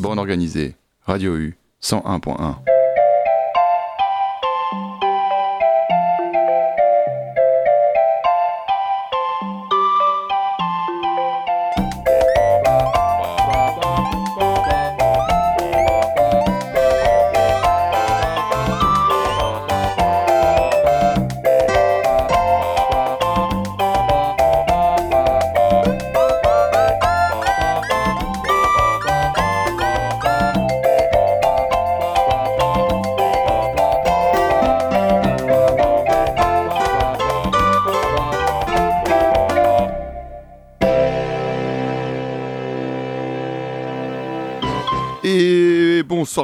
Bande organisée, Radio U 101.1.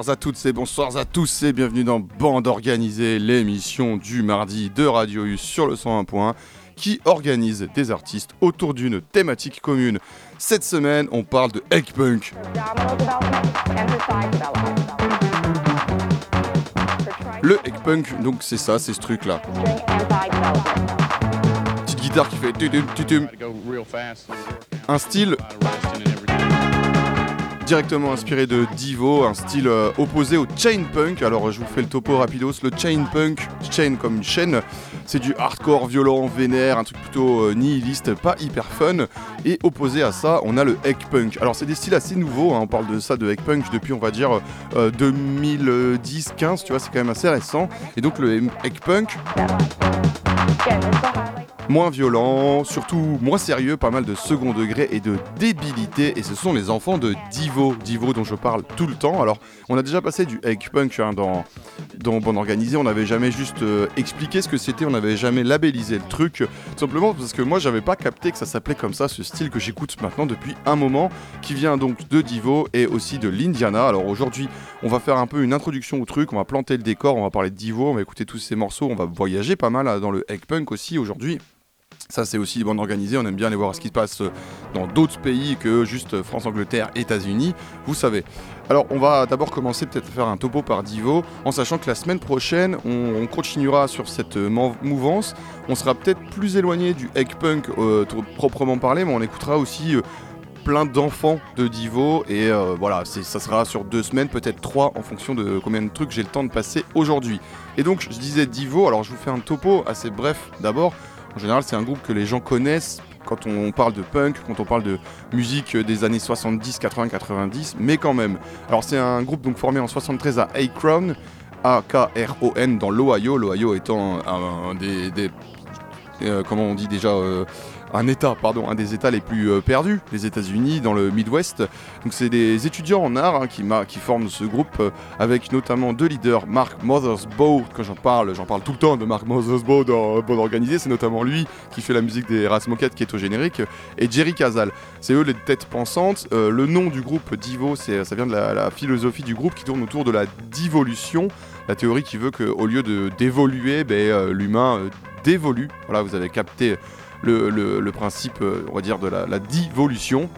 À toutes et bonsoir à tous et bienvenue dans Bande Organisée, l'émission du mardi de Radio U sur le 101.1 qui organise des artistes autour d'une thématique commune. Cette semaine, on parle de Egg Punk. Le Egg Punk, donc c'est ça, c'est ce truc là. Petite guitare qui fait tutum tutum. Un style directement inspiré de Divo, un style euh, opposé au chain punk. Alors je vous fais le topo rapidos. Le chain punk, chain comme une chaîne, c'est du hardcore violent, vénère, un truc plutôt euh, nihiliste, pas hyper fun. Et opposé à ça, on a le egg punk. Alors c'est des styles assez nouveaux. hein. On parle de ça de egg punk depuis on va dire 2010-15. Tu vois, c'est quand même assez récent. Et donc le egg punk moins violent, surtout moins sérieux, pas mal de second degré et de débilité. Et ce sont les enfants de Divo, Divo dont je parle tout le temps. Alors, on a déjà passé du egg punk hein, dans, dans Bande Organisée, on n'avait jamais juste euh, expliqué ce que c'était, on n'avait jamais labellisé le truc. Simplement parce que moi, j'avais pas capté que ça s'appelait comme ça, ce style que j'écoute maintenant depuis un moment, qui vient donc de Divo et aussi de l'Indiana. Alors aujourd'hui, on va faire un peu une introduction au truc, on va planter le décor, on va parler de Divo, on va écouter tous ces morceaux, on va voyager pas mal hein, dans le egg punk aussi aujourd'hui. Ça, c'est aussi bande organisée. On aime bien aller voir ce qui se passe dans d'autres pays que juste France, Angleterre, États-Unis. Vous savez. Alors, on va d'abord commencer peut-être à faire un topo par Divo, en sachant que la semaine prochaine, on, on continuera sur cette euh, mou- mouvance. On sera peut-être plus éloigné du egg punk euh, proprement parlé, mais on écoutera aussi. euh, plein d'enfants de Divo et euh, voilà ça sera sur deux semaines peut-être trois en fonction de combien de trucs j'ai le temps de passer aujourd'hui et donc je disais Divo alors je vous fais un topo assez bref d'abord en général, c'est un groupe que les gens connaissent quand on parle de punk, quand on parle de musique des années 70, 80, 90, mais quand même. Alors, c'est un groupe donc formé en 73 à Akron, A-K-R-O-N, dans l'Ohio, l'Ohio étant un, des- euh, comment on dit déjà euh, un état, pardon, un des états les plus euh, perdus, les États-Unis, dans le Midwest. Donc c'est des étudiants en art hein, qui, forment ce groupe euh, avec notamment deux leaders, Mark Mothersbaugh, quand j'en parle, j'en parle tout le temps de Mark Mothersbaugh dans Bonne Organisée, c'est notamment lui qui fait la musique des Ras Moquettes qui est au générique, et Jerry Casal. C'est eux les têtes pensantes. Euh, le nom du groupe Divo, ça vient de la, philosophie du groupe qui tourne autour de la divolution, la théorie qui veut qu'au lieu de d'évoluer, ben, euh, l'humain euh, dévolue. Voilà, vous avez capté le, principe, euh, on va dire, de la, la divolution.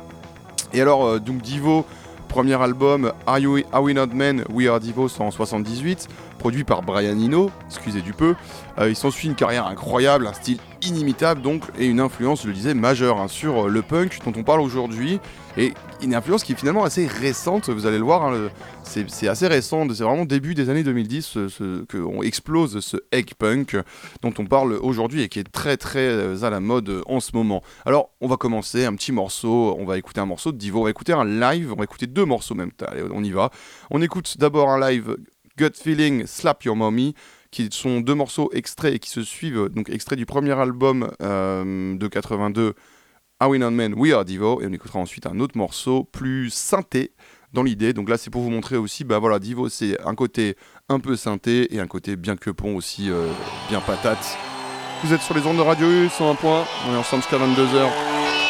Et alors, euh, donc Divo, premier album, Are, you, Are We Not Men, We Are Divo, c'est en 78, produit par Brian Eno, excusez du peu. Euh, il s'ensuit une carrière incroyable, un style inimitable donc, et une influence, je le disais, majeure hein, sur euh, le punk dont on parle aujourd'hui. Et une influence qui est finalement assez récente, vous allez le voir, hein, c'est assez récent, c'est vraiment début des années 2010 ce- ce- qu'on explose ce egg punk dont on parle aujourd'hui et qui est très très euh, à la mode en ce moment. Alors on va commencer un petit morceau, on va écouter un morceau de Divo, on va écouter un live, on va écouter deux morceaux même, allez on y va. On écoute d'abord un live Gut Feeling Slap Your Mommy qui sont deux morceaux extraits et qui se suivent, donc extraits du premier album euh, de 82 Are We Not Men, We Are Divo, et on écoutera ensuite un autre morceau plus synthé dans l'idée. Donc là, c'est pour vous montrer aussi, bah voilà, Divo, c'est un côté un peu synthé et un côté bien quepon aussi, euh, bien patate. Vous êtes sur les ondes de Radio U, 101 points, on est ensemble jusqu'à 22h.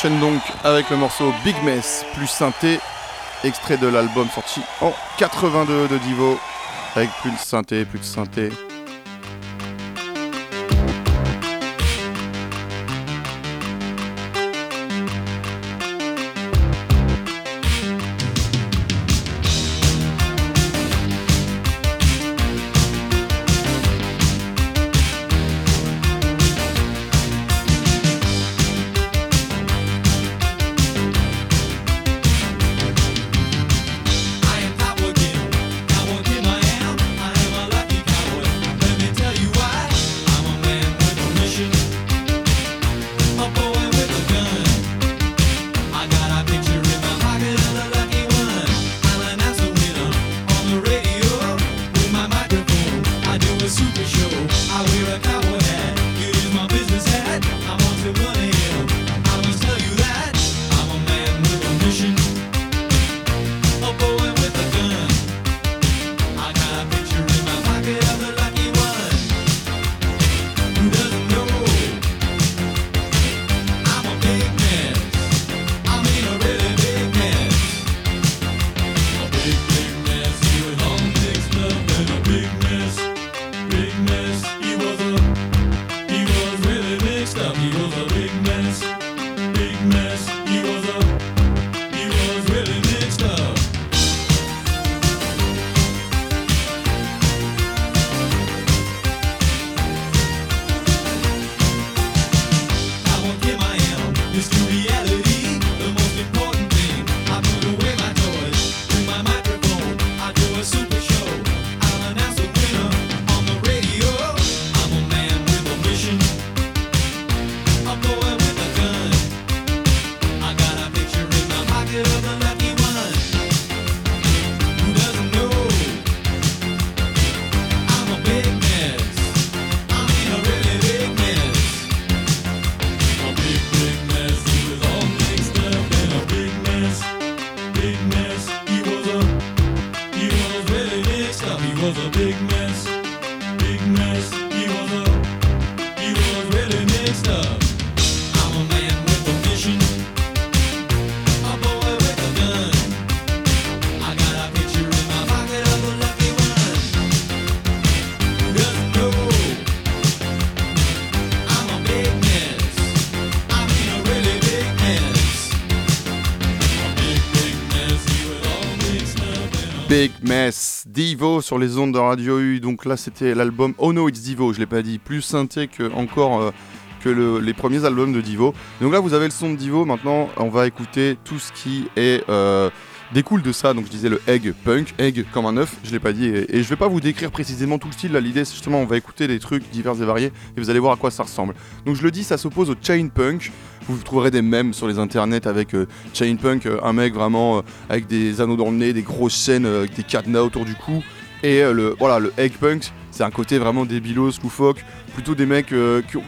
Enchaîne donc avec le morceau Big Mess plus synthé, extrait de l'album sorti en 82 de Divo, avec plus de synthé, plus de synthé. Sur les ondes de Radio U. Donc là, c'était l'album Oh No It's Divo. Je l'ai pas dit, plus synthé que encore euh, que les premiers albums de Divo. Donc là, vous avez le son de Divo. Maintenant, on va écouter tout ce qui est euh, découle de ça. Donc je disais le egg punk, egg comme un œuf. Je l'ai pas dit et, et, je vais pas vous décrire précisément tout le style. L'idée, c'est justement, on va écouter des trucs divers et variés et vous allez voir à quoi ça ressemble. Donc je le dis, ça s'oppose au chain punk. Vous trouverez des mèmes sur les internets avec euh, Chain Punk, un mec vraiment avec des anneaux dans le nez, des grosses chaînes, avec des cadenas autour du cou. Et le, voilà, le Egg Punk, c'est un côté vraiment débilos, loufoque, plutôt des mecs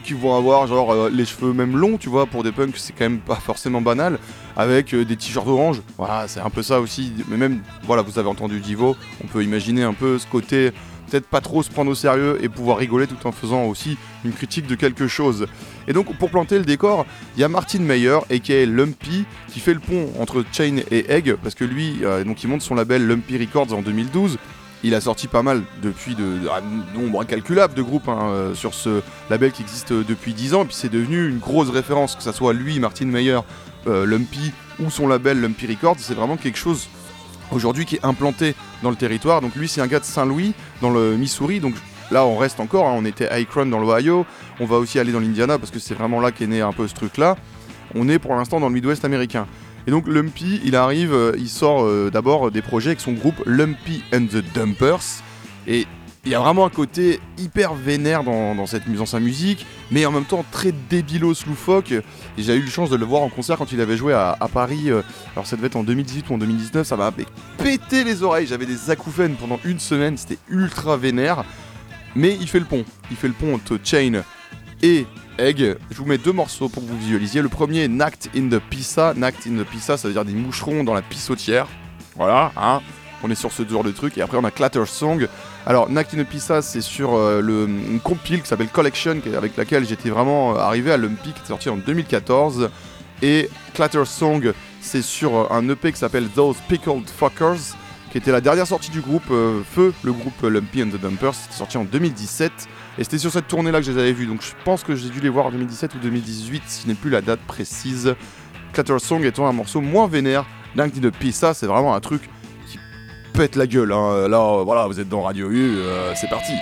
qui, vont avoir genre les cheveux même longs, tu vois, pour des punks, c'est quand même pas forcément banal, avec des t-shirts orange. Voilà, c'est un peu ça aussi. Mais même, voilà, vous avez entendu Divo, on peut imaginer un peu ce côté peut-être pas trop se prendre au sérieux et pouvoir rigoler tout en faisant aussi une critique de quelque chose. Et donc pour planter le décor, il y a Martin Meyer, aka Lumpy, qui fait le pont entre Chain et Egg, parce que lui, euh, donc il monte son label Lumpy Records en 2012. Il a sorti pas mal depuis de, un nombre incalculable de groupes hein, euh, sur ce label qui existe depuis 10 ans, et puis c'est devenu une grosse référence, que ce soit lui, Martin Meyer, euh, Lumpy ou son label Lumpy Records, c'est vraiment quelque chose aujourd'hui qui est implanté dans le territoire. Donc lui, c'est un gars de Saint-Louis, dans le Missouri. Donc là, on reste encore. Hein. On était à Akron dans l'Ohio. On va aussi aller dans l'Indiana parce que c'est vraiment là qu'est né un peu ce truc-là. On est pour l'instant dans le Midwest américain. Et donc Lumpy, il arrive, euh, il sort euh, d'abord des projets avec son groupe Lumpy and the Dumpers. Et il y a vraiment un côté hyper vénère dans, cette, dans sa musique, mais en même temps très débilos loufoque. Et j'ai eu la chance de le voir en concert quand il avait joué à, Paris. Euh, alors ça devait être en 2018 ou en 2019, ça m'a pété les oreilles. J'avais des acouphènes pendant une semaine, c'était ultra vénère. Mais il fait le pont. Il fait le pont entre Chain et Egg. Je vous mets deux morceaux pour que vous visualisiez. Le premier, Nact in the Pissa. Nact in the Pissa, ça veut dire des moucherons dans la pissotière. Voilà, hein. On est sur ce genre de truc. Et après, on a Clatter Song. Alors, Nact Pissa, c'est sur euh, le, une compile qui s'appelle Collection, avec laquelle j'étais vraiment euh, arrivé à Lumpy, qui est sorti en 2014. Et Clatter Song, c'est sur un EP qui s'appelle Those Pickled Fuckers, qui était la dernière sortie du groupe Feu, le groupe Lumpy and the Dumpers. Sorti en 2017. Et c'était sur cette tournée-là que je les avais vus. Donc je pense que j'ai dû les voir en 2017 ou 2018, si ce n'est plus la date précise. Clatter Song étant un morceau moins vénère Dunk de Ça, c'est vraiment un truc qui pète la gueule. Hein. Là, voilà, vous êtes dans Radio U, euh, c'est parti.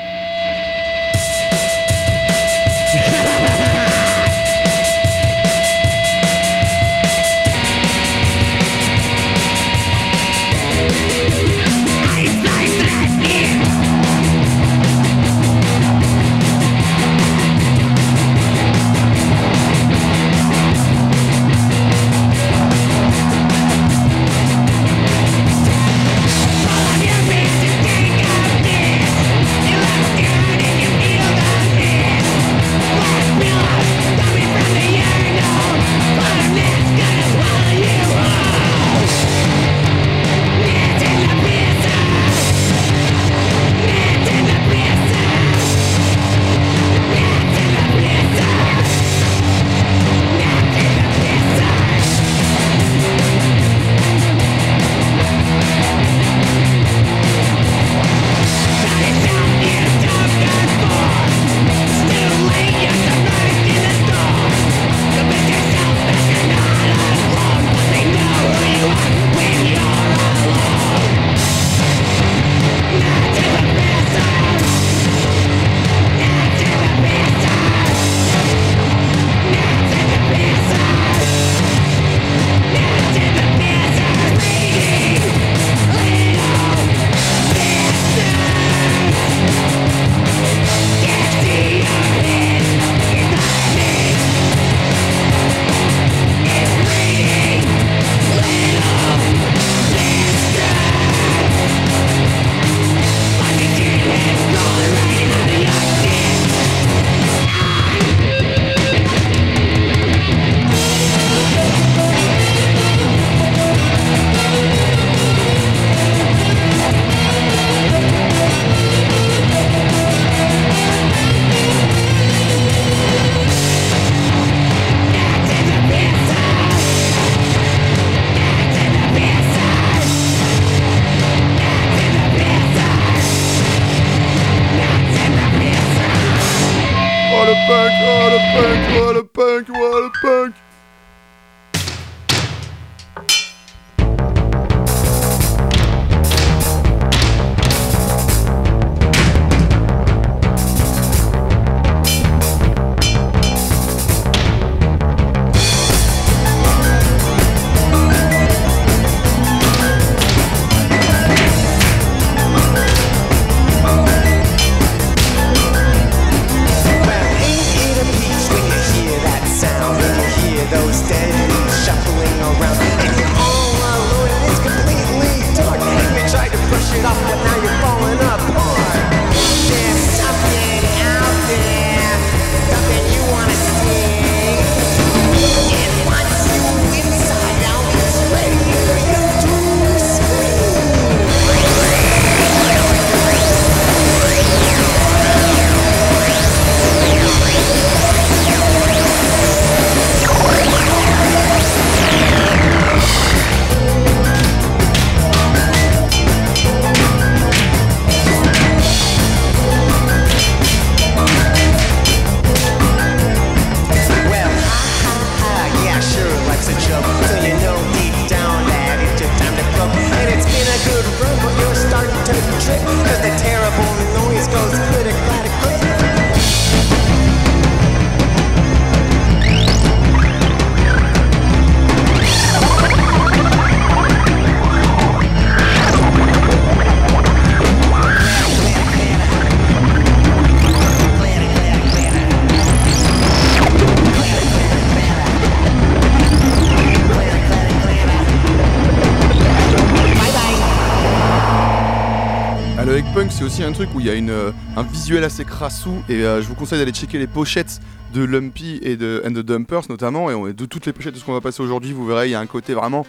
Un truc où il y a une, euh, un visuel assez crassou et euh, je vous conseille d'aller checker les pochettes de Lumpy et de And the Dumpers notamment et de toutes les pochettes de ce qu'on va passer aujourd'hui vous verrez il y a un côté vraiment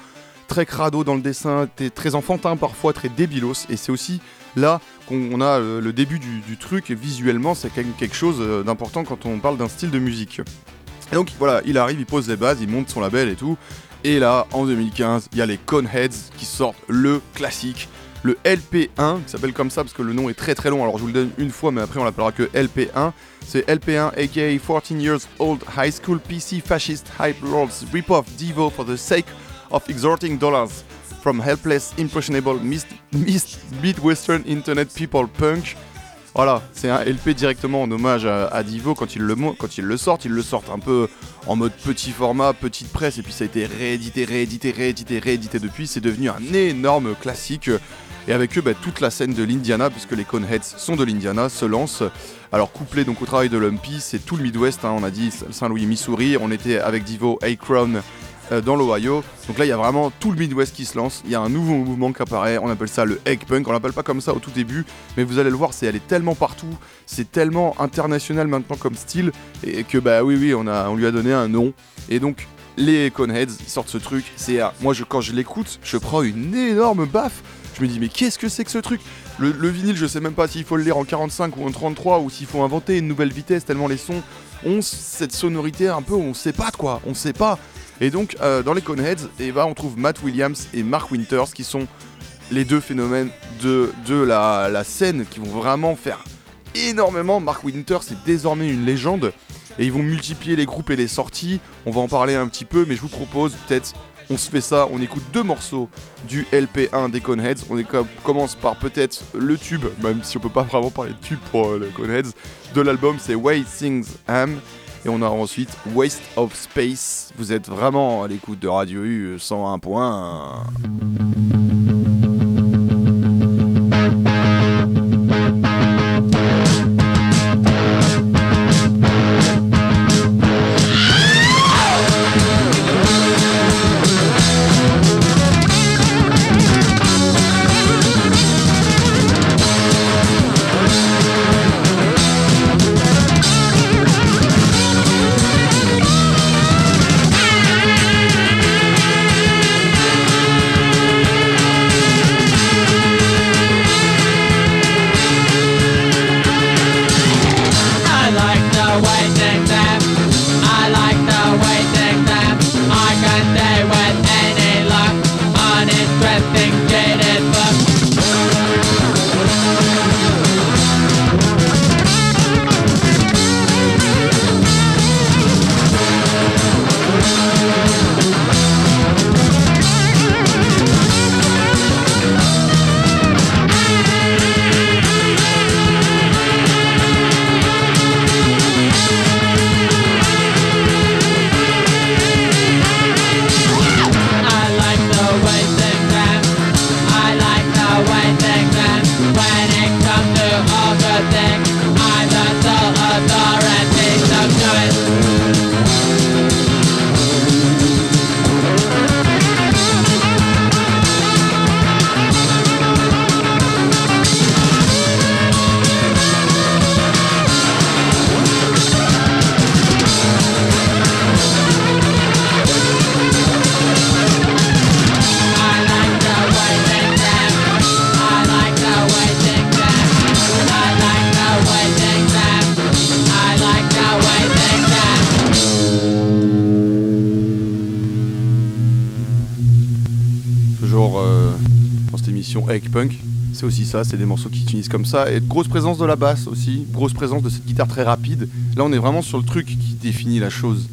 très crado dans le dessin, très enfantin parfois, très débilos et c'est aussi là qu'on a euh, le début du, truc et visuellement c'est quand même quelque chose d'important quand on parle d'un style de musique. Et donc voilà, il arrive, il pose les bases, il monte son label et tout. Et là, en 2015, il y a les Coneheads qui sortent le classique, le LP1, qui s'appelle comme ça parce que le nom est très très long. Alors je vous le donne une fois, mais après on l'appellera que LP1. C'est LP1, aka 14 Years Old High School PC Fascist Hype Lords Rip-Off Devo for the sake of extorting dollars from helpless, impressionable, mid-western internet people punk. Voilà, c'est un LP directement en hommage à, Divo quand il, le, quand il le sortent. Ils le sortent un peu en mode petit format, petite presse, et puis ça a été réédité, réédité, réédité, réédité depuis. C'est devenu un énorme classique. Et avec eux, bah, toute la scène de l'Indiana, puisque les Coneheads sont de l'Indiana, se lance. Alors couplé donc au travail de Lumpy, c'est tout le Midwest, hein, on a dit Saint-Louis, Missouri. On était avec Divo, Akron, euh, dans l'Ohio. Donc là, il y a vraiment tout le Midwest qui se lance. Il y a un nouveau mouvement qui apparaît. On appelle ça le egg punk. On l'appelle pas comme ça au tout début, mais vous allez le voir, c'est elle est tellement partout, c'est tellement international maintenant comme style, et que bah oui, oui, on lui a donné un nom. Et donc les Coneheads sortent ce truc. Moi, quand je l'écoute, je prends une énorme baffe. Je me dis mais qu'est-ce que c'est que ce truc le, le, vinyle, je sais même pas s'il faut le lire en 45 ou en 33 ou s'il faut inventer une nouvelle vitesse tellement les sons ont cette sonorité un peu on sait pas quoi, on sait pas. Et donc, euh, dans les Coneheads, et eh ben, on trouve Matt Williams et Mark Winters qui sont les deux phénomènes de, de la, scène qui vont vraiment faire énormément. Mark Winters est désormais une légende et ils vont multiplier les groupes et les sorties. On va en parler un petit peu, mais je vous propose peut-être on se fait ça, on écoute deux morceaux du LP1 des Coneheads. On commence par peut-être le tube, même si on peut pas vraiment parler de tube pour euh, les Coneheads, de l'album, c'est Way Things Am. Et on a ensuite Waste of Space. Vous êtes vraiment à l'écoute de Radio U 101.1. c'est des morceaux qui utilisent comme ça. Et grosse présence de la basse aussi, grosse présence de cette guitare très rapide. Là, on est vraiment sur le truc qui définit la chose.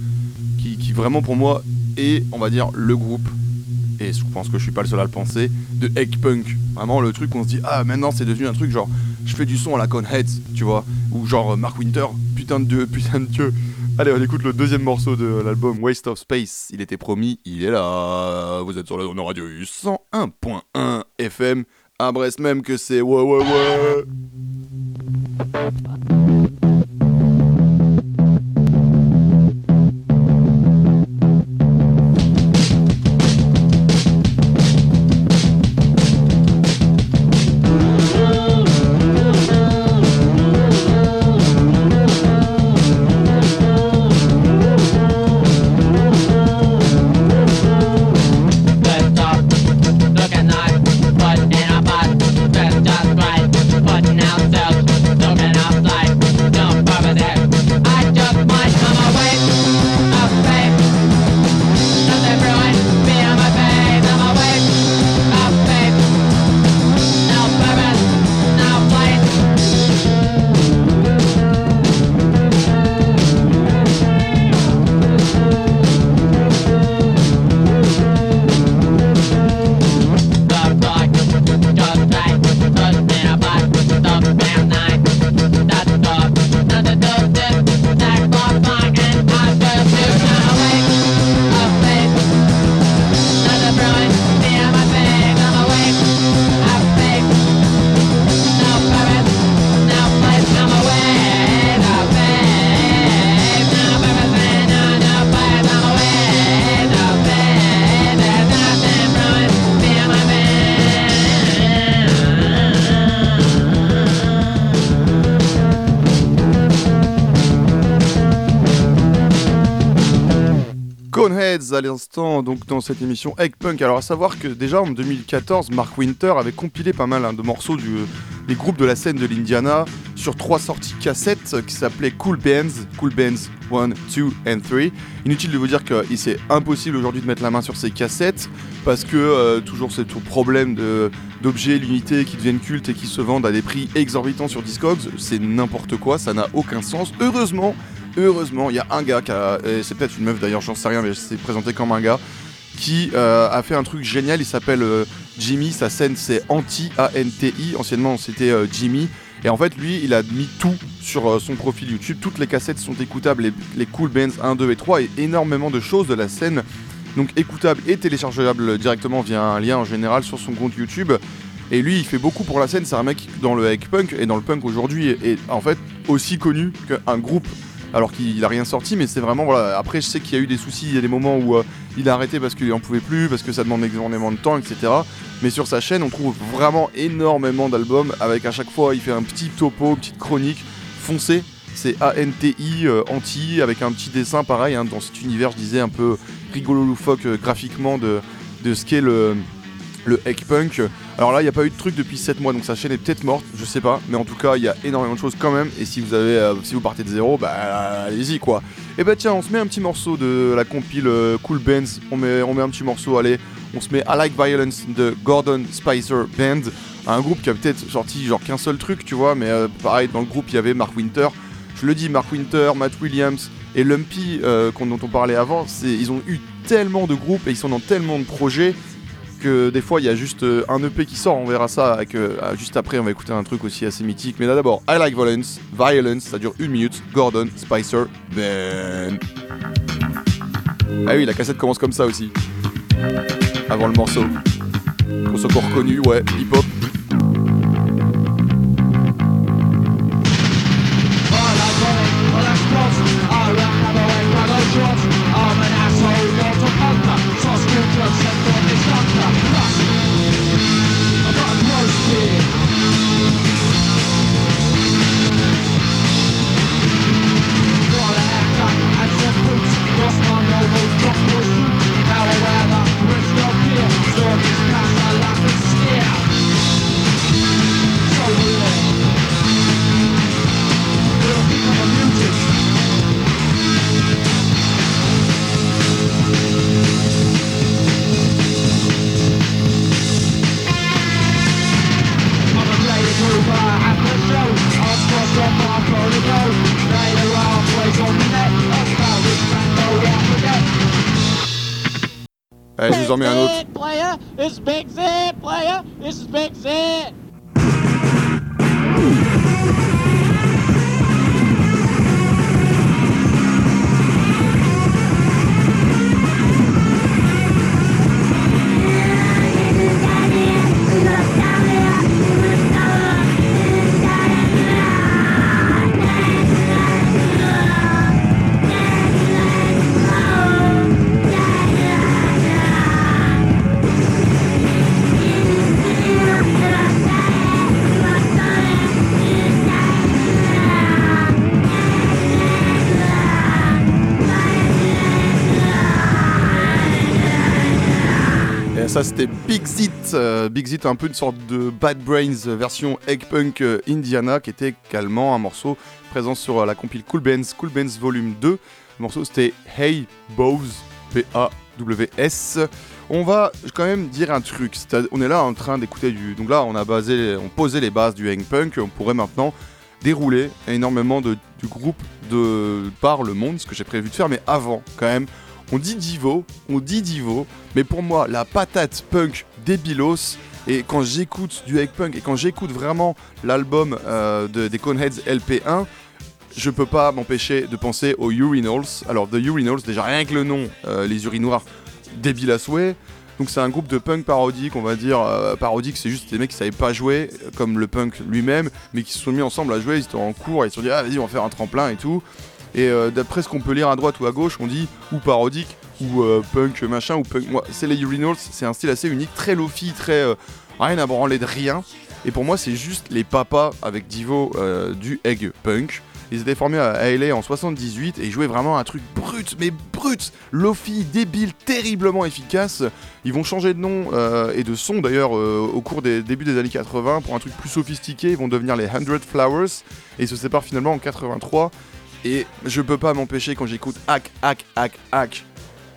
Qui, vraiment, pour moi, est, on va dire, le groupe. Et je pense que je suis pas le seul à le penser, de Egg Punk. Vraiment le truc où on se dit, ah maintenant c'est devenu un truc genre, je fais du son à la Conheads, tu vois. Ou genre Mark Winter, putain de dieu, putain de dieu. Allez, on écoute le deuxième morceau de l'album Waste of Space. Il était promis, il est là. Vous êtes sur la radio 101.1 FM à Brest même que c'est ouais ouais ouais. À l'instant, donc dans cette émission Egg Punk. Alors à savoir que déjà en 2014, Mark Winter avait compilé pas mal hein, de morceaux du, des groupes de la scène de l'Indiana sur trois sorties cassettes qui s'appelaient Cool Bands, Cool Bands 1, 2 and 3. Inutile de vous dire que c'est impossible aujourd'hui de mettre la main sur ces cassettes parce que euh, toujours c'est tout problème d'objets limités qui deviennent cultes et qui se vendent à des prix exorbitants sur Discogs. C'est n'importe quoi, ça n'a aucun sens. Heureusement, heureusement, il y a un gars qui a, c'est peut-être une meuf d'ailleurs, j'en sais rien, mais c'est présenté comme un gars qui euh, a fait un truc génial. Il s'appelle euh, Jimmy. Sa scène c'est Anti A N T I. Anciennement c'était euh, Jimmy. Et en fait, lui, il a mis tout sur son profil YouTube. Toutes les cassettes sont écoutables, les, les, Cool Bands 1, 2 et 3, et énormément de choses de la scène. Donc écoutables et téléchargeables directement via un lien en général sur son compte YouTube. Et lui, il fait beaucoup pour la scène. C'est un mec dans le hack punk et dans le punk aujourd'hui est en fait aussi connu qu'un groupe alors qu'il a rien sorti, mais c'est vraiment voilà. Après, je sais qu'il y a eu des soucis, il y a des moments où euh, il a arrêté parce qu'il en pouvait plus, parce que ça demande énormément de temps, etc. Mais sur sa chaîne, on trouve vraiment énormément d'albums avec à chaque fois, il fait un petit topo, petite chronique foncée. C'est ANTI euh, anti avec un petit dessin pareil hein, dans cet univers, je disais un peu rigolo loufoque euh, graphiquement de, de ce qu'est le le Egg Punk. Alors là, il n'y a pas eu de truc depuis 7 mois, donc sa chaîne est peut-être morte, je sais pas. Mais en tout cas, il y a énormément de choses quand même. Et si vous avez, euh, si vous partez de zéro, bah allez-y quoi. Et bah tiens, on se met un petit morceau de la compile euh, Cool Bands. On met, on met un petit morceau, allez. On se met I Like Violence de Gordon Spicer Band. Un groupe qui a peut-être sorti genre qu'un seul truc, tu vois. Mais euh, pareil, dans le groupe, il y avait Mark Winter. Je le dis, Mark Winter, Matt Williams et Lumpy, dont on parlait avant. Ils ont eu tellement de groupes et ils sont dans tellement de projets que des fois il y a juste euh, un EP qui sort, on verra ça avec, euh, juste après, on va écouter un truc aussi assez mythique. Mais là d'abord, I Like Violence, Violence, ça dure une minute, Gordon, Spicer, Ben. Ah oui, la cassette commence comme ça aussi. Avant le morceau. Soit encore reconnu, ouais, hip-hop. Un peu une sorte de Bad Brains version Egg Punk euh, Indiana, qui était également un morceau présent sur euh, la compile Cool Bands, Cool Bands Volume 2. Le morceau c'était Hey Bows, P-A-W-S. On va quand même dire un truc. on est là en train d'écouter du. Donc là, on a basé, on posait les bases du Egg Punk. On pourrait maintenant dérouler énormément de, du groupe de par le monde, ce que j'ai prévu de faire, mais avant, quand même, on dit Divo, on dit Divo, mais pour moi, la patate punk débilos, et quand j'écoute du egg punk, et quand j'écoute vraiment l'album euh, des Coneheads LP1, je peux pas m'empêcher de penser aux Urinals. Alors, The Urinals, déjà rien que le nom, euh, les urinoirs, débile à souhait. Donc c'est un groupe de punk parodique, on va dire euh, parodique, c'est juste des mecs qui savaient pas jouer comme le punk lui-même, mais qui se sont mis ensemble à jouer, ils étaient en cours, ils se sont dit ah vas-y on va faire un tremplin et tout. Et d'après ce qu'on peut lire à droite ou à gauche, on dit ou parodique ou euh, punk machin ou punk. Moi, c'est les Urinals, c'est un style assez unique, très lofi, très euh, rien à branler de rien. Et pour moi, c'est juste les papas avec Divo du egg punk. Ils étaient formés à LA en 78 et ils jouaient vraiment un truc brut, mais brut, lofi, débile, terriblement efficace. Ils vont changer de nom euh, et de son d'ailleurs euh, au cours des débuts des années 80 pour un truc plus sophistiqué. Ils vont devenir les 100 Flowers et ils se séparent finalement en 83. Et je peux pas m'empêcher quand j'écoute Hack, Hack, Hack, Hack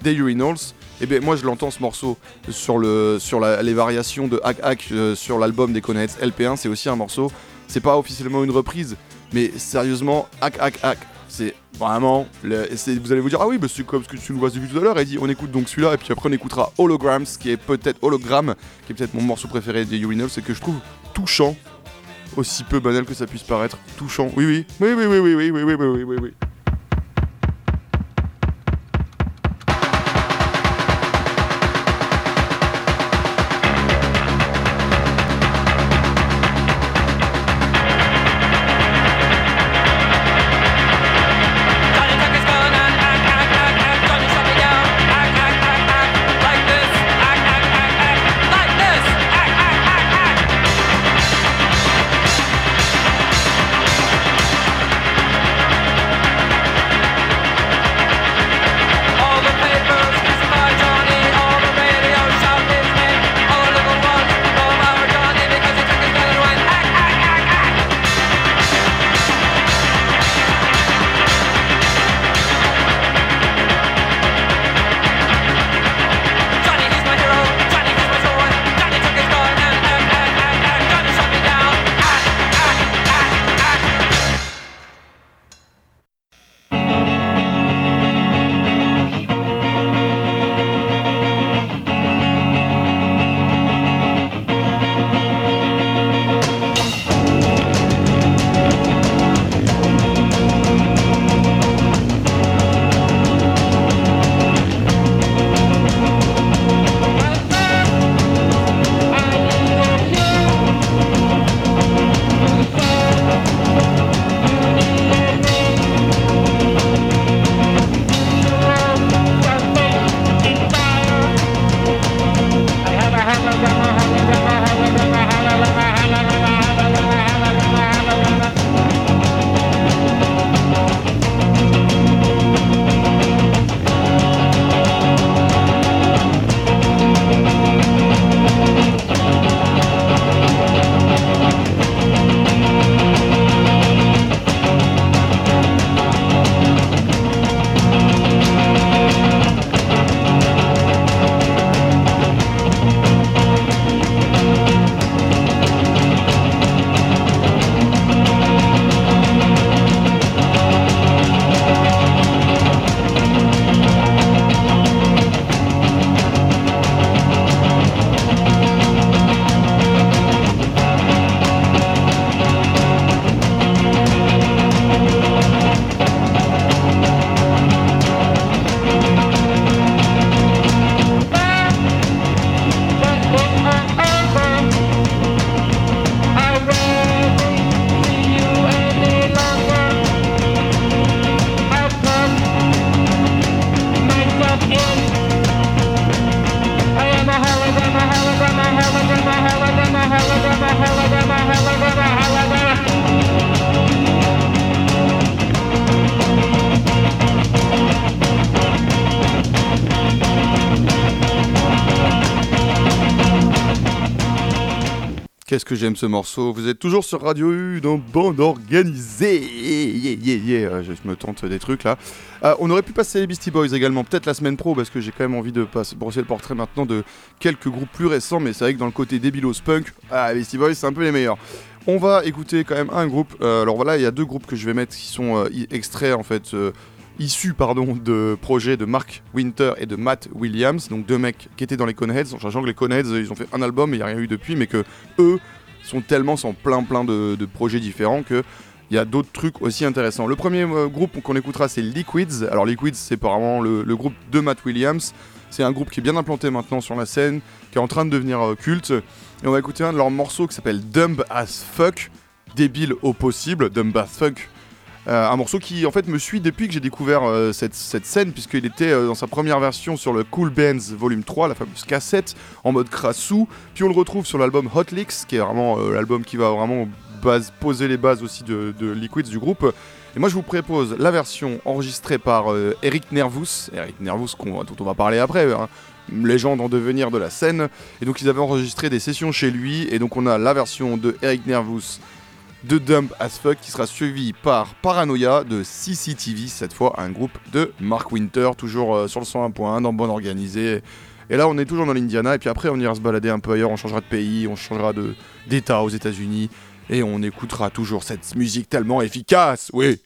des Urinals. Et bien moi je l'entends ce morceau sur, le, sur les variations de Hack Hack euh, sur l'album des Coneheads LP1, c'est aussi un morceau. C'est pas officiellement une reprise, mais sérieusement, Hack Hack Hack. C'est vraiment. vous allez vous dire, ah oui, bah c'est comme ce que tu nous vois vu tout à l'heure. Et dit, on écoute donc celui-là, et puis après on écoutera Holograms, qui est peut-être Hologram, qui est peut-être mon morceau préféré des Urinals, c'est que je trouve touchant, aussi peu banal que ça puisse paraître. Touchant, oui, oui, oui, oui, oui, oui, oui, oui, oui, oui, oui. oui. Que j'aime ce morceau. Vous êtes toujours sur Radio U dans Bande Organisée. Yeah, yeah, yeah. Euh, je me tente des trucs là. Euh, on aurait pu passer les Beastie Boys également, peut-être la semaine pro, parce que j'ai quand même envie de passer, brosser le portrait maintenant de quelques groupes plus récents, mais c'est vrai que dans le côté débilos punk, ah, Beastie Boys c'est un peu les meilleurs. On va écouter quand même un groupe. Euh, alors voilà, il y a deux groupes que je vais mettre qui sont extraits en fait issus pardon, de projets de Mark Winter et de Matt Williams, donc deux mecs qui étaient dans les Coneheads, en sachant que les Coneheads ils ont fait un album et il n'y a rien eu depuis, mais que eux sont tellement sans plein plein de, projets différents que il y a d'autres trucs aussi intéressants. Le premier euh, groupe qu'on écoutera c'est Liquids. Alors Liquids c'est apparemment le, groupe de Matt Williams. C'est un groupe qui est bien implanté maintenant sur la scène, qui est en train de devenir euh, culte. Et on va écouter un de leurs morceaux qui s'appelle Dumb as Fuck, débile au possible, Dumb as Fuck euh, un morceau qui en fait me suit depuis que j'ai découvert euh, cette, scène, puisqu'il était euh, dans sa première version sur le Cool Bands Volume 3, la fameuse cassette, en mode crassou. Puis on le retrouve sur l'album Hot Licks, qui est vraiment l'album qui va vraiment base, poser les bases aussi de, Liquids du groupe. Et moi je vous propose la version enregistrée par Eric Nervous, Eric Nervous dont on va parler après, hein, légende en devenir de la scène. Et donc ils avaient enregistré des sessions chez lui, et donc on a la version de Eric Nervous de Dump as Fuck qui sera suivi par Paranoia de CCTV, cette fois un groupe de Mark Winter, toujours euh, sur le 101.1 dans Bonne Organisée. Et là on est toujours dans l'Indiana, et puis après on ira se balader un peu ailleurs, on changera de pays, on changera d'état aux États-Unis, et on écoutera toujours cette musique tellement efficace, oui.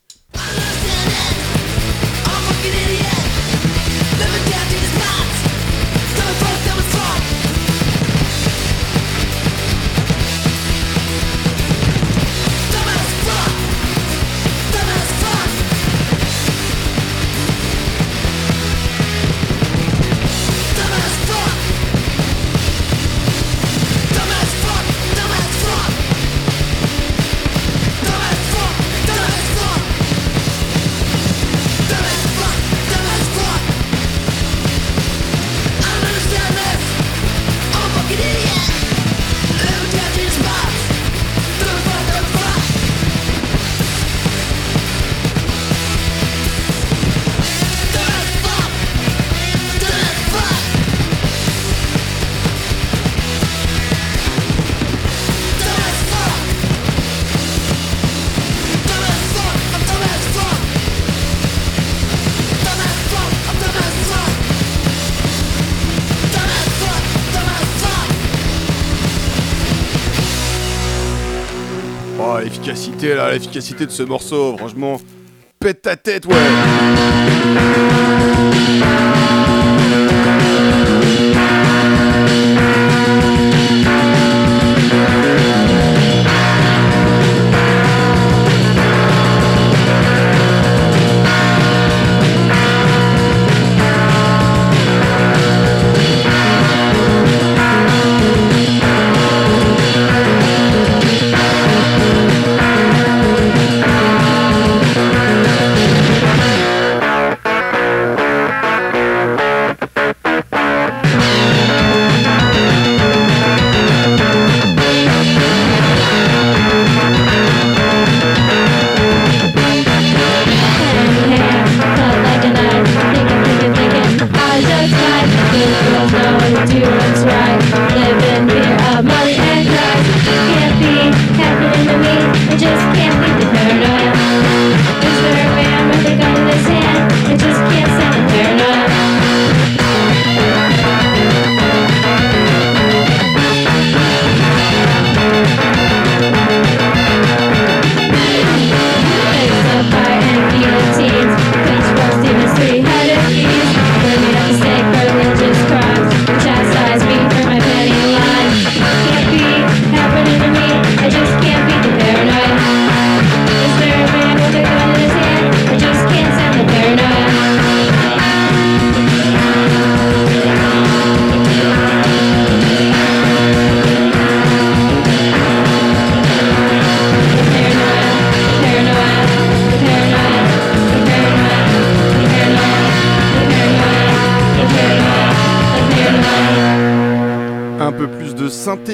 L'efficacité de ce morceau, franchement, pète ta tête, ouais.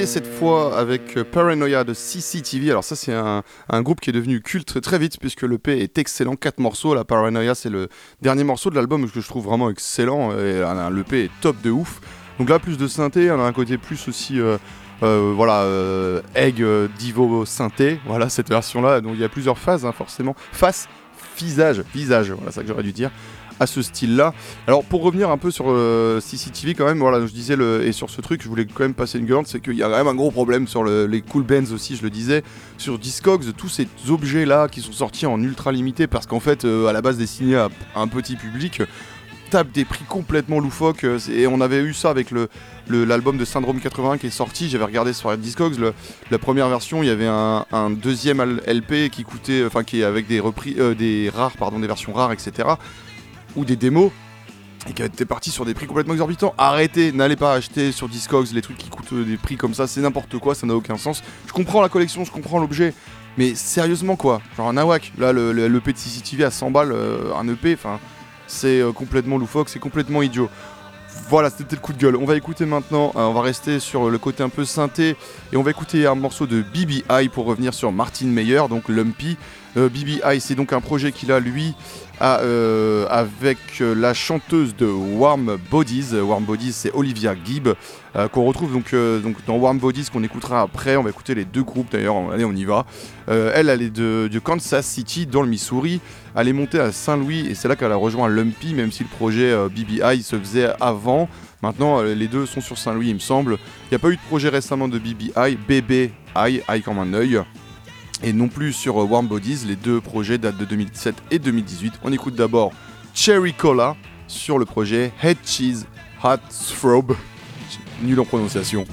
Cette fois avec euh, Paranoia de CCTV. Alors ça c'est un, groupe qui est devenu culte très vite puisque le P est excellent, quatre morceaux. La Paranoia c'est le dernier morceau de l'album que je trouve vraiment excellent et le P est top de ouf. Donc là plus de synthé, on a un côté plus aussi euh, euh, voilà Egg Divo synthé, voilà cette version là. Donc il y a plusieurs phases hein, forcément. Face, visage, visage, voilà ça que j'aurais dû dire à ce style-là. Alors pour revenir un peu sur euh, CCTV quand même, voilà, je disais le, et sur ce truc, je voulais quand même passer une gueule, c'est qu'il y a quand même un gros problème sur les cool bands aussi, je le disais, sur Discogs, tous ces objets-là qui sont sortis en ultra limité parce qu'en fait, euh, à la base destinés à un petit public, tapent des prix complètement loufoques euh, et on avait eu ça avec le l'album de Syndrome 81 qui est sorti j'avais regardé sur Discogs la première version il y avait un, deuxième LP qui coûtait enfin qui est avec des repris des rares pardon des versions rares etc ou des démos et qui était parti sur des prix complètement exorbitants. Arrêtez, n'allez pas acheter sur Discogs les trucs qui coûtent des prix comme ça, c'est n'importe quoi, ça n'a aucun sens. Je comprends la collection, je comprends l'objet, mais sérieusement quoi Genre un AWAC, là le, le, l'EP de CCTV à 100 balles, euh, un EP, enfin c'est euh, complètement loufoque, c'est complètement idiot. Voilà, c'était le coup de gueule. On va écouter maintenant, euh, on va rester sur le côté un peu synthé et on va écouter un morceau de BBI pour revenir sur Martin Meyer, donc Lumpy. BBI, c'est donc un projet qu'il a lui avec la chanteuse de Warm Bodies. Warm Bodies, c'est Olivia Gibb, qu'on retrouve donc, dans Warm Bodies, qu'on écoutera après. On va écouter les deux groupes d'ailleurs. Allez, on y va. elle, elle est de, Kansas City, dans le Missouri. Elle est montée à Saint-Louis et c'est là qu'elle a rejoint Lumpy, même si le projet BBI se faisait avant. Maintenant, euh, les deux sont sur Saint-Louis, il me semble. Il n'y a pas eu de projet récemment de BBI, BBI, I comme un œil. Et non plus sur euh, Warm Bodies, les deux projets datent de 2017 et 2018. On écoute d'abord Cherry Cola sur le projet Head Cheese Hot Throb. Nul en prononciation.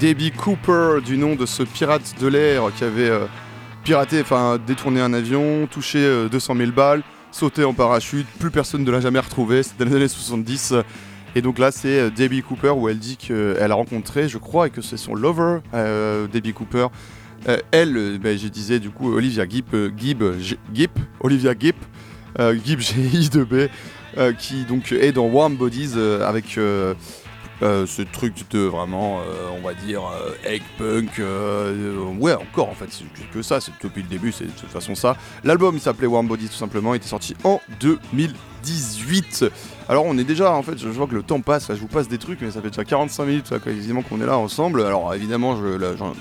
Debbie Cooper, du nom de ce pirate de l'air qui avait euh, piraté, enfin détourné un avion, touché 200 euh, 000 balles, sauté en parachute, plus personne ne l'a jamais retrouvé, c'était dans les années 70. Et donc là, c'est euh, Debbie Cooper où elle dit qu'elle a rencontré, je crois, et que c'est son lover, Debbie Cooper. elle, ben, je disais du coup Olivia Gipp, Gibb, Olivia Gibb, Gibb G-I-2-B, qui donc est dans Warm Bodies avec euh, ce truc de vraiment, euh, on va dire, euh, egg punk. ouais, encore en fait, c'est que ça, c'est depuis le début, c'est de toute façon ça. L'album il s'appelait Warm Body tout simplement, il était sorti en 2000. 2018. Alors on est déjà, en fait, je vois que le temps passe, je vous passe des trucs, mais ça fait déjà 45 minutes, quasiment qu'on est là ensemble. Alors évidemment,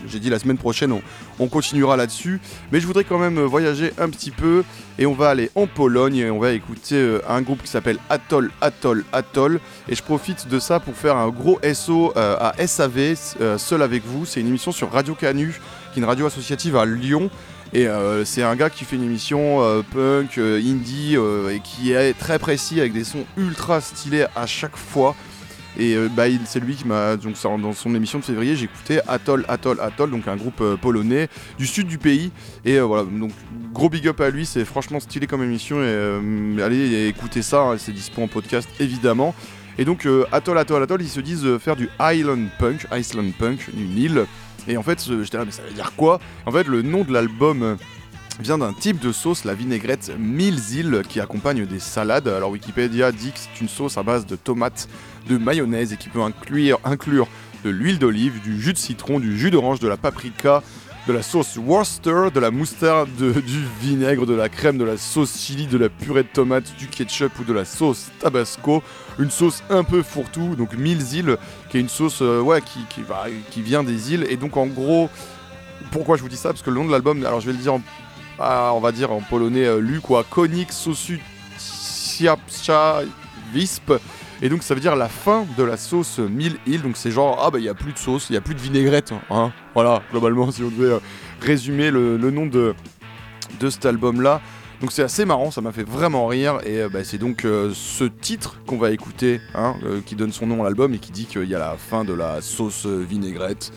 j'ai dit la semaine prochaine, on, continuera là-dessus, mais je voudrais quand même voyager un petit peu, et on va aller en Pologne, et on va écouter euh, un groupe qui s'appelle Atoll, Atoll, Atoll, et je profite de ça pour faire un gros SO euh, à SAV, euh, Seul avec vous, c'est une émission sur Radio Canu, qui est une radio associative à Lyon, et euh, c'est un gars qui fait une émission euh, punk, euh, indie, et qui est très précis avec des sons ultra stylés à chaque fois. Et bah, c'est lui qui m'a. Donc, dans son émission de février, j'écoutais Atoll, Atoll, Atoll, donc un groupe polonais du sud du pays. Et voilà, donc gros big up à lui, c'est franchement stylé comme émission. Et allez écouter ça, hein, c'est dispo en podcast évidemment. Et donc, Atoll, Atoll, Atoll, ils se disent faire du Island Punk, Iceland Punk, une île. Et en fait, j'étais là, mais ça veut dire quoi? En fait, le nom de l'album vient d'un type de sauce, la vinaigrette Milzil, qui accompagne des salades. Alors Wikipédia dit que c'est une sauce à base de tomates, de mayonnaise et qui peut inclure, inclure de l'huile d'olive, du jus de citron, du jus d'orange, de la paprika, de la sauce Worcester, de la moutarde, du vinaigre, de la crème, de la sauce chili, de la purée de tomate, du ketchup ou de la sauce tabasco. Une sauce un peu fourre-tout, donc mille îles, qui est une sauce euh, ouais, qui, qui, vient des îles. Et donc en gros, pourquoi je vous dis ça? Parce que le nom de l'album, alors je vais le dire en, ah, on va dire en polonais, euh, lu quoi, Konik Sosu Visp. Et donc ça veut dire la fin de la sauce mille îles. Donc c'est genre, ah bah il n'y a plus de sauce, il n'y a plus de vinaigrette. Hein. Voilà, globalement, si on devait euh, résumer le, nom de, de cet album-là. Donc c'est assez marrant, ça m'a fait vraiment rire. Et euh, bah, c'est donc euh, ce titre qu'on va écouter, hein, qui donne son nom à l'album et qui dit qu'il y a la fin de la sauce vinaigrette.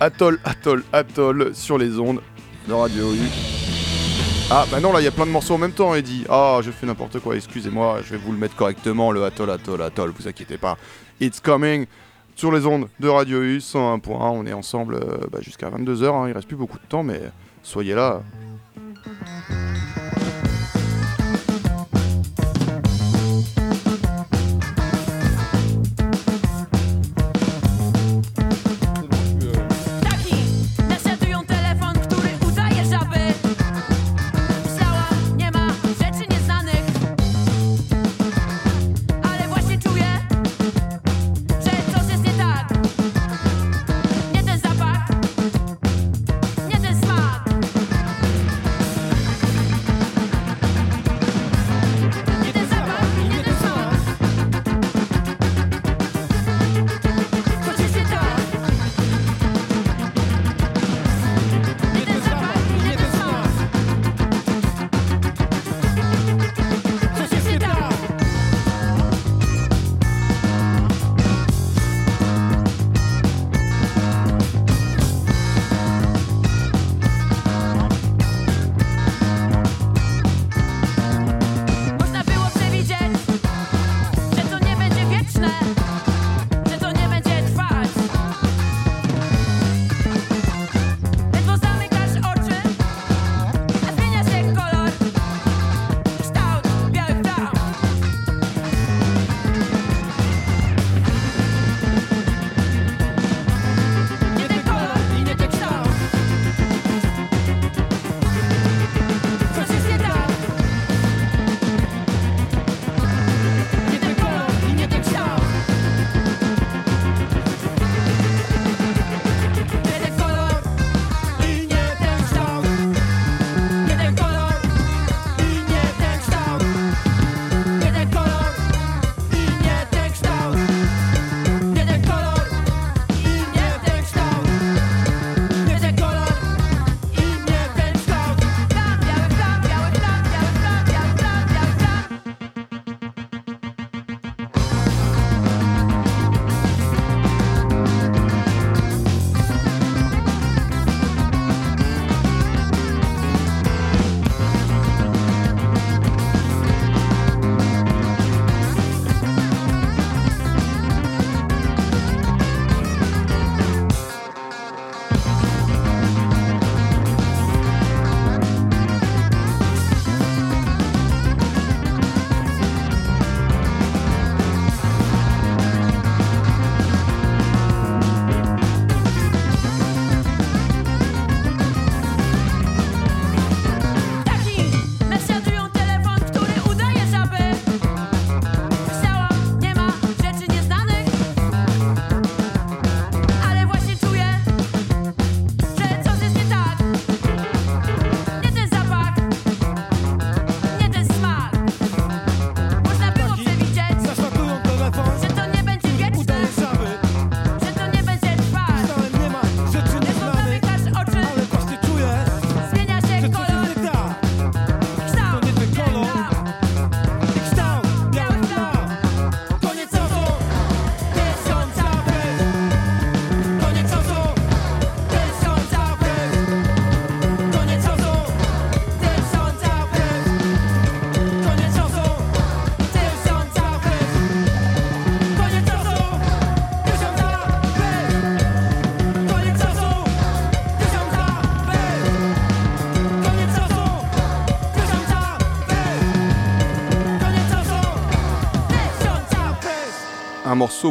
Atoll, atoll, atoll sur les ondes de Radio U. Ah bah non là il y a plein de morceaux en même temps Eddie. Ah je fais n'importe quoi, excusez-moi, je vais vous le mettre correctement le atoll atoll atoll, vous inquiétez pas. It's coming sur les ondes de Radio U 101.1, on est ensemble euh, bah, jusqu'à 22h, hein. il reste plus beaucoup de temps mais soyez là.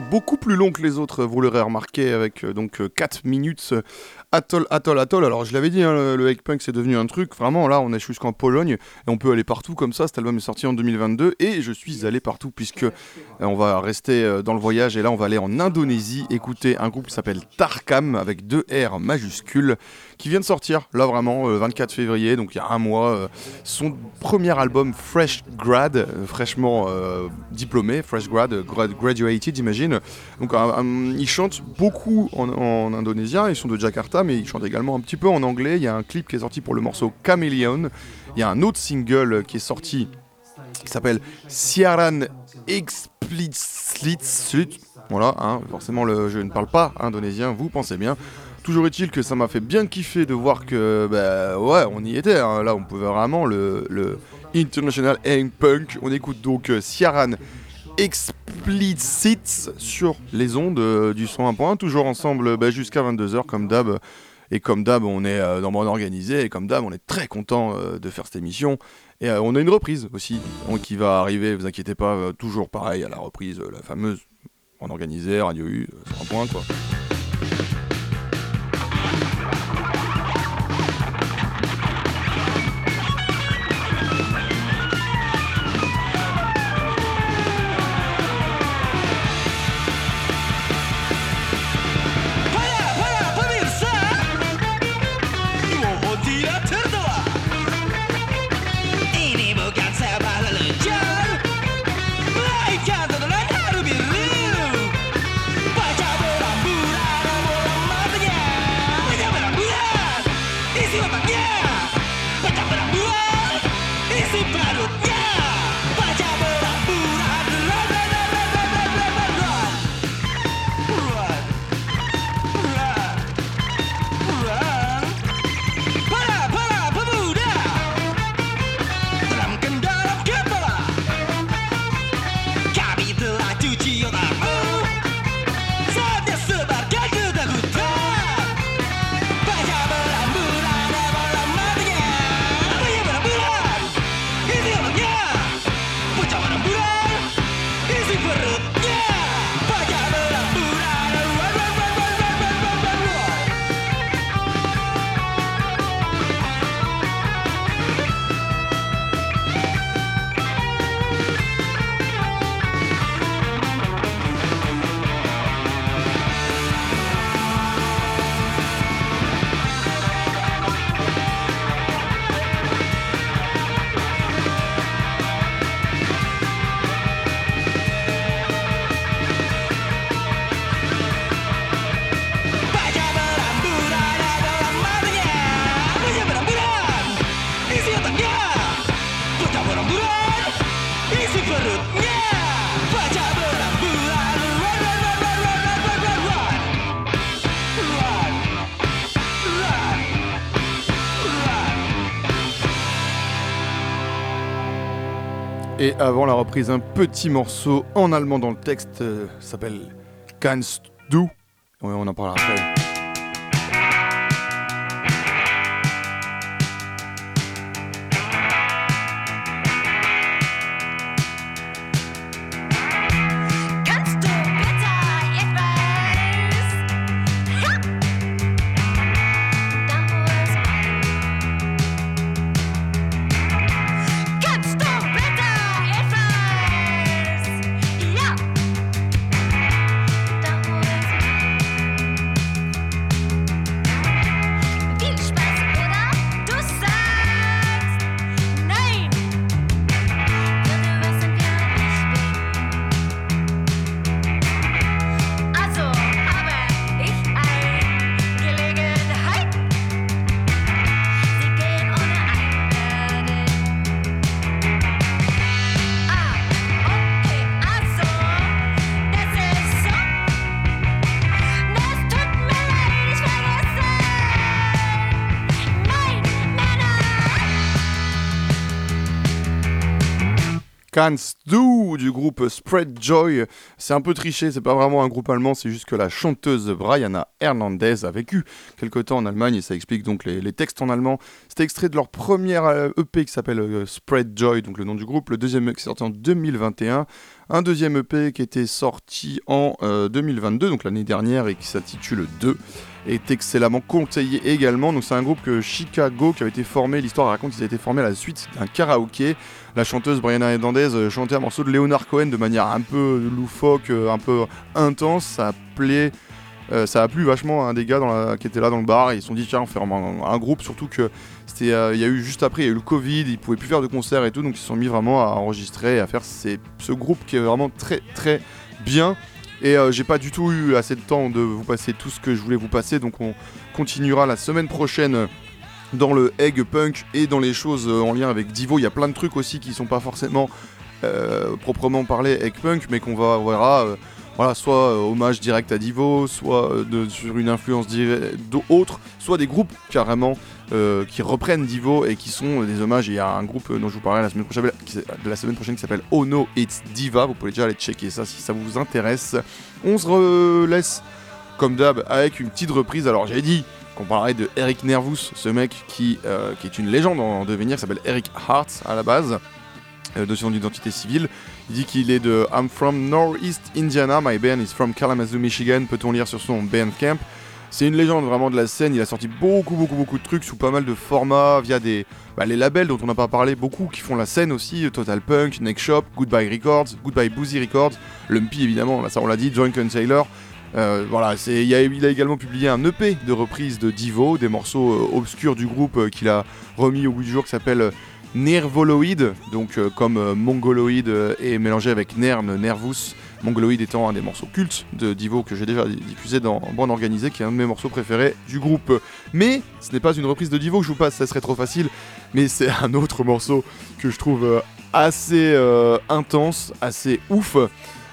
Beaucoup plus long que les autres, vous l'aurez remarqué, avec euh, donc 4 euh, minutes Atoll, Atoll, Atoll. Alors, je l'avais dit, hein, le, le punk c'est devenu un truc. Vraiment, là, on est jusqu'en Pologne et on peut aller partout comme ça. Cet album est sorti en 2022 et je suis allé partout puisque euh, on va rester euh, dans le voyage et là, on va aller en Indonésie écouter un groupe qui s'appelle Tarkam avec deux R majuscules qui vient de sortir là vraiment euh, 24 février, donc il y a un mois, son premier album Fresh Grad, fraîchement diplômé, Fresh Grad, graduated, j'imagine. Donc, ils chantent beaucoup en, en indonésien. Ils sont de Jakarta mais il chante également un petit peu en anglais. Il y a un clip qui est sorti pour le morceau Chameleon. Il y a un autre single qui est sorti qui s'appelle Siaran Explicit. Voilà, hein, forcément, le, je ne parle pas indonésien, vous pensez bien. Toujours est-il que ça m'a fait bien kiffer de voir que, bah, ouais, on y était. Hein. Là, on pouvait vraiment le, International Aim Punk. On écoute donc euh, Siaran explicite sur les ondes euh, du son 1.1, toujours ensemble bah, jusqu'à 22h comme d'hab. Et comme d'hab, on est euh, dans le monde organisé, et comme d'hab, on est très content euh, de faire cette émission. Et on a une reprise aussi qui va arriver, vous inquiétez pas, toujours pareil à la reprise, la fameuse en organisé, Radio U, sur un point quoi. Et avant la reprise, un petit morceau en allemand dans le texte euh, s'appelle Kannst du? on en parlera après. Kannst du du groupe Spread Joy. C'est un peu triché, c'est pas vraiment un groupe allemand, c'est juste que la chanteuse Brianna Hernandez a vécu quelque temps en Allemagne et ça explique donc les, textes en allemand. C'était extrait de leur première EP euh, e qui s'appelle euh, Spread Joy, donc le nom du groupe. Le deuxième qui est sorti en 2021, un deuxième EP qui était sorti en 2022, donc l'année dernière, et qui s'intitule 2 est excellemment conseillé également. Donc c'est un groupe que Chicago qui avait été formé, l'histoire raconte qu'ils avaient été formés à la suite d'un karaoké. La chanteuse Brianna Hernandez euh, chantait un morceau de Leonard Cohen de manière un peu loufoque, euh, un peu intense. Ça plaît. Euh, ça a plu vachement à un des gars qui était là dans le bar. ils se sont dit tiens on fait un, groupe surtout que c'était il y a eu juste après il y a eu le Covid, ils pouvaient plus faire de concerts et tout donc ils se sont mis vraiment à enregistrer et à faire ce groupe qui est vraiment très très bien. Et euh, j'ai pas du tout eu assez de temps de vous passer tout ce que je voulais vous passer, donc on continuera la semaine prochaine dans le egg punk et dans les choses euh, en lien avec Divo. Il y a plein de trucs aussi qui sont pas forcément euh, proprement parlé egg punk, mais qu'on va verra. voilà, soit hommage direct à Divo, soit sur une influence d'autres, soit des groupes carrément euh, qui reprennent Divo et qui sont des hommages. Il y a un groupe dont je vous parlerai la semaine prochaine, la semaine prochaine qui s'appelle Oh No It's Diva. Vous pouvez déjà aller checker ça si ça vous intéresse. On se laisse comme d'hab avec une petite reprise. Alors j'ai dit qu'on parlerait de Eric Nervous, ce mec qui, euh, qui est une légende en devenir, s'appelle Eric Hart à la base, euh, de son identité civile. Il dit qu'il est de I'm from Northeast Indiana, my band is from Kalamazoo, Michigan, peut-on lire sur son Bandcamp? C'est une légende vraiment de la scène, il a sorti beaucoup beaucoup beaucoup de trucs sous pas mal de formats, via des bah, les labels dont on n'a pas parlé beaucoup qui font la scène aussi, Total Punk, Neck Shop, Goodbye Records, Goodbye Boozy Records, Lumpy évidemment, ça on l'a dit, Drunken Sailor. Euh, voilà, il a, également publié un EP de reprise de Divo, des morceaux euh, obscurs du groupe euh, qu'il a remis au bout du jour qui s'appelle Nervoloid, donc comme mongoloid et mélangé avec Nern, Nervous. Mongoloid étant un des morceaux cultes de Divo que j'ai déjà diffusé dans Bande Organisée, qui est un de mes morceaux préférés du groupe. Mais ce n'est pas une reprise de Divo que je vous passe, ça serait trop facile, mais c'est un autre morceau que je trouve euh, assez euh, intense, assez ouf.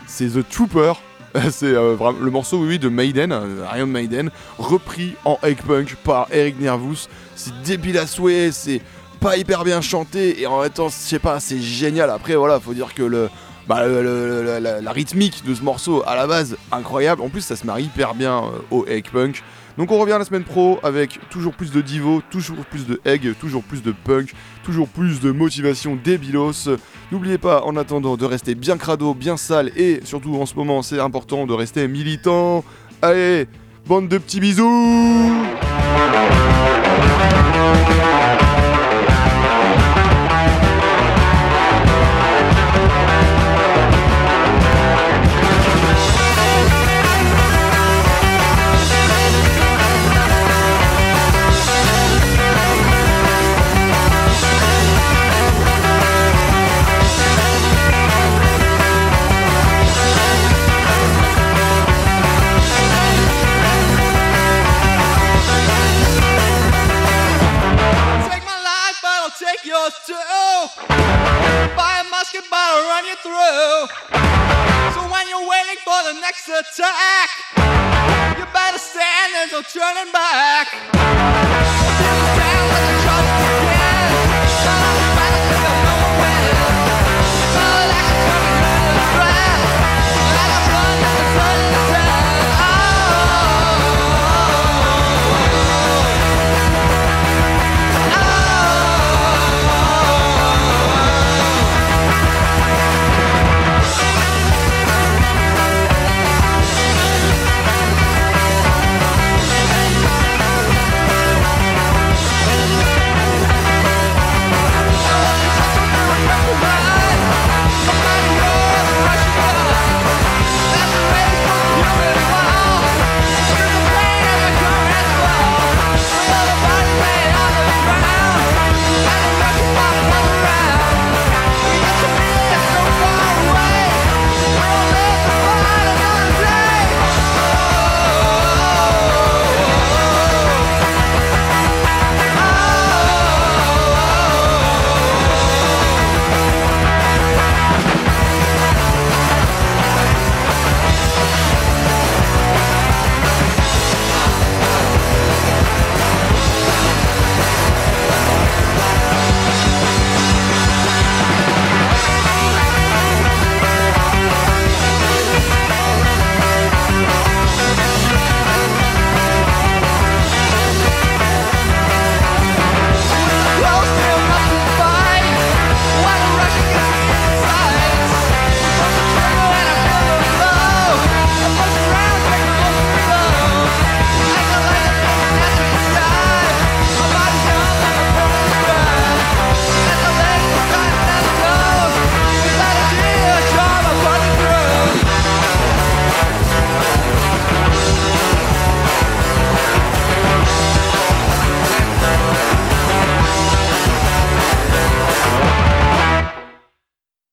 C'est The Trooper. C'est euh, le morceau de Maiden, Iron Maiden, repris en egg punk par Eric Nervous. C'est débile à souhait, c'est pas hyper bien chanté et en même temps, je sais pas, c'est génial. Après, voilà, faut dire que le, bah, la, rythmique de ce morceau à la base incroyable. En plus, ça se marie hyper bien euh, au Egg Punk. Donc on revient la semaine pro avec toujours plus de divo, toujours plus de egg, toujours plus de punk, toujours plus de motivation débilos. N'oubliez pas en attendant de rester bien crado, bien sale et surtout en ce moment c'est important de rester militant. Allez, bande de petits bisous